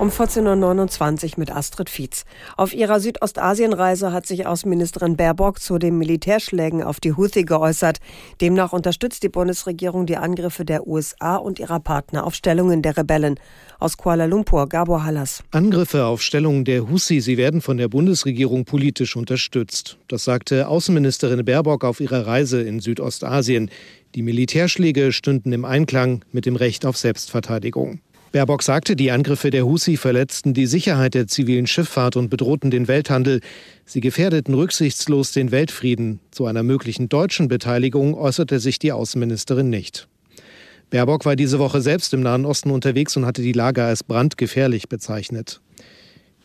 Um 14.29 Uhr mit Astrid Fietz. Auf ihrer Südostasienreise hat sich Außenministerin Baerbock zu den Militärschlägen auf die Houthi geäußert. Demnach unterstützt die Bundesregierung die Angriffe der USA und ihrer Partner auf Stellungen der Rebellen. Aus Kuala Lumpur, Gabor Hallas. Angriffe auf Stellungen der Houthi, sie werden von der Bundesregierung politisch unterstützt. Das sagte Außenministerin Baerbock auf ihrer Reise in Südostasien. Die Militärschläge stünden im Einklang mit dem Recht auf Selbstverteidigung. Baerbock sagte, die Angriffe der Husi verletzten die Sicherheit der zivilen Schifffahrt und bedrohten den Welthandel. Sie gefährdeten rücksichtslos den Weltfrieden. Zu einer möglichen deutschen Beteiligung äußerte sich die Außenministerin nicht. Baerbock war diese Woche selbst im Nahen Osten unterwegs und hatte die Lage als brandgefährlich bezeichnet.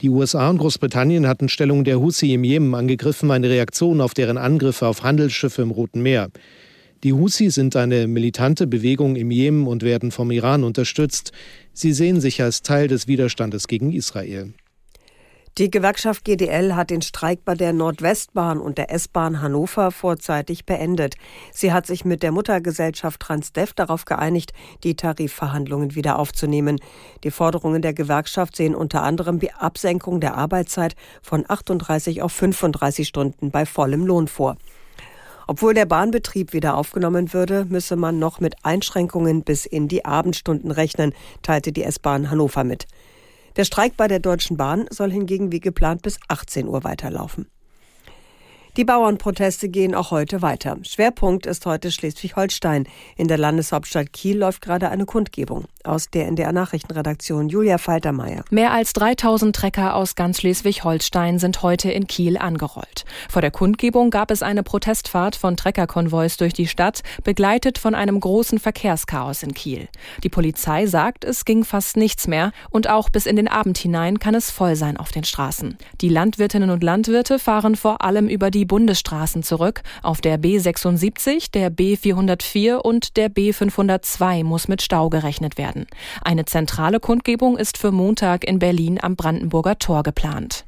Die USA und Großbritannien hatten Stellungen der Husi im Jemen angegriffen, eine Reaktion auf deren Angriffe auf Handelsschiffe im Roten Meer. Die Husi sind eine militante Bewegung im Jemen und werden vom Iran unterstützt. Sie sehen sich als Teil des Widerstandes gegen Israel. Die Gewerkschaft GDL hat den Streik bei der Nordwestbahn und der S-Bahn Hannover vorzeitig beendet. Sie hat sich mit der Muttergesellschaft Transdev darauf geeinigt, die Tarifverhandlungen wieder aufzunehmen. Die Forderungen der Gewerkschaft sehen unter anderem die Absenkung der Arbeitszeit von 38 auf 35 Stunden bei vollem Lohn vor. Obwohl der Bahnbetrieb wieder aufgenommen würde, müsse man noch mit Einschränkungen bis in die Abendstunden rechnen, teilte die S-Bahn Hannover mit. Der Streik bei der Deutschen Bahn soll hingegen wie geplant bis 18 Uhr weiterlaufen. Die Bauernproteste gehen auch heute weiter. Schwerpunkt ist heute Schleswig-Holstein. In der Landeshauptstadt Kiel läuft gerade eine Kundgebung. Aus der NDR Nachrichtenredaktion Julia Faltermeier. Mehr als 3000 Trecker aus ganz Schleswig-Holstein sind heute in Kiel angerollt. Vor der Kundgebung gab es eine Protestfahrt von Treckerkonvois durch die Stadt, begleitet von einem großen Verkehrschaos in Kiel. Die Polizei sagt, es ging fast nichts mehr und auch bis in den Abend hinein kann es voll sein auf den Straßen. Die Landwirtinnen und Landwirte fahren vor allem über die Bundesstraßen zurück. Auf der B76, der B404 und der B502 muss mit Stau gerechnet werden. Eine zentrale Kundgebung ist für Montag in Berlin am Brandenburger Tor geplant.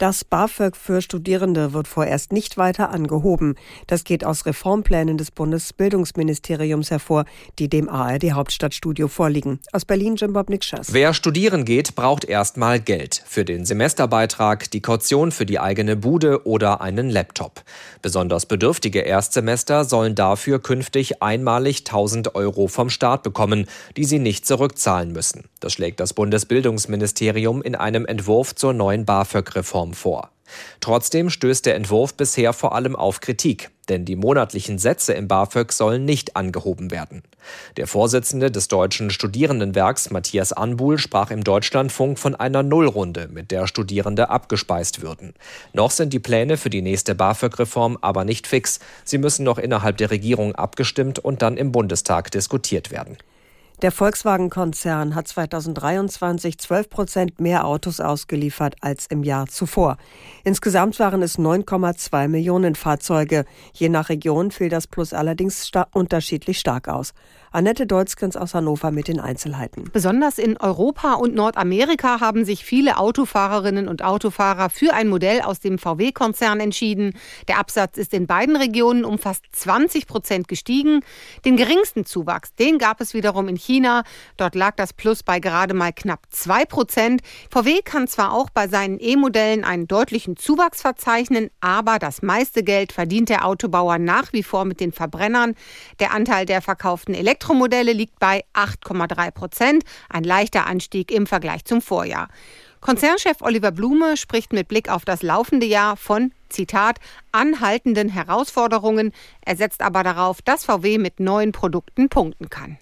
Das BAföG für Studierende wird vorerst nicht weiter angehoben. Das geht aus Reformplänen des Bundesbildungsministeriums hervor, die dem ARD Hauptstadtstudio vorliegen. Aus Berlin Jim Bob Nikschas. Wer studieren geht, braucht erstmal Geld für den Semesterbeitrag, die Kaution für die eigene Bude oder einen Laptop. Besonders bedürftige Erstsemester sollen dafür künftig einmalig 1000 Euro vom Staat bekommen, die sie nicht zurückzahlen müssen. Das schlägt das Bundesbildungsministerium in einem Entwurf zur neuen BAföG-Reform Reform vor. Trotzdem stößt der Entwurf bisher vor allem auf Kritik, denn die monatlichen Sätze im BAföG sollen nicht angehoben werden. Der Vorsitzende des Deutschen Studierendenwerks Matthias Anbuhl sprach im Deutschlandfunk von einer Nullrunde, mit der Studierende abgespeist würden. Noch sind die Pläne für die nächste BAföG-Reform aber nicht fix. Sie müssen noch innerhalb der Regierung abgestimmt und dann im Bundestag diskutiert werden. Der Volkswagen-Konzern hat 2023 12 Prozent mehr Autos ausgeliefert als im Jahr zuvor. Insgesamt waren es 9,2 Millionen Fahrzeuge. Je nach Region fiel das Plus allerdings sta unterschiedlich stark aus. Annette Deutzkens aus Hannover mit den Einzelheiten. Besonders in Europa und Nordamerika haben sich viele Autofahrerinnen und Autofahrer für ein Modell aus dem VW-Konzern entschieden. Der Absatz ist in beiden Regionen um fast 20 Prozent gestiegen. Den geringsten Zuwachs, den gab es wiederum in China. Dort lag das Plus bei gerade mal knapp 2 Prozent. VW kann zwar auch bei seinen E-Modellen einen deutlichen Zuwachs verzeichnen, aber das meiste Geld verdient der Autobauer nach wie vor mit den Verbrennern. Der Anteil der verkauften Elektro Elektromodelle liegt bei 8,3 Prozent, ein leichter Anstieg im Vergleich zum Vorjahr. Konzernchef Oliver Blume spricht mit Blick auf das laufende Jahr von, Zitat, anhaltenden Herausforderungen. Er setzt aber darauf, dass VW mit neuen Produkten punkten kann.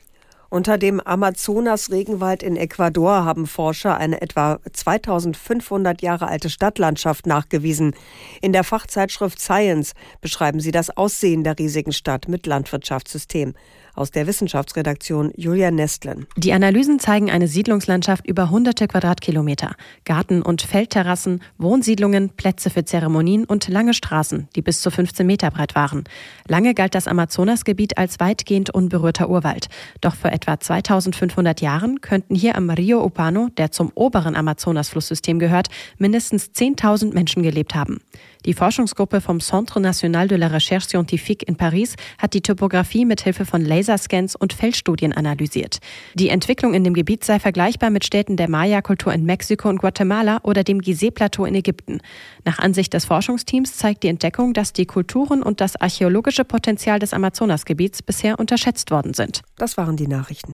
Unter dem Amazonas-Regenwald in Ecuador haben Forscher eine etwa 2500 Jahre alte Stadtlandschaft nachgewiesen. In der Fachzeitschrift Science beschreiben sie das Aussehen der riesigen Stadt mit Landwirtschaftssystem. Aus der Wissenschaftsredaktion Julia Nestlen. Die Analysen zeigen eine Siedlungslandschaft über hunderte Quadratkilometer. Garten- und Feldterrassen, Wohnsiedlungen, Plätze für Zeremonien und lange Straßen, die bis zu 15 Meter breit waren. Lange galt das Amazonasgebiet als weitgehend unberührter Urwald. Doch vor etwa 2500 Jahren könnten hier am Rio Upano, der zum oberen Amazonasflusssystem gehört, mindestens 10.000 Menschen gelebt haben. Die Forschungsgruppe vom Centre National de la Recherche Scientifique in Paris hat die Topographie mit Hilfe von Laserscans und Feldstudien analysiert. Die Entwicklung in dem Gebiet sei vergleichbar mit Städten der Maya-Kultur in Mexiko und Guatemala oder dem Gizeh-Plateau in Ägypten. Nach Ansicht des Forschungsteams zeigt die Entdeckung, dass die Kulturen und das archäologische Potenzial des Amazonasgebiets bisher unterschätzt worden sind. Das waren die Nachrichten.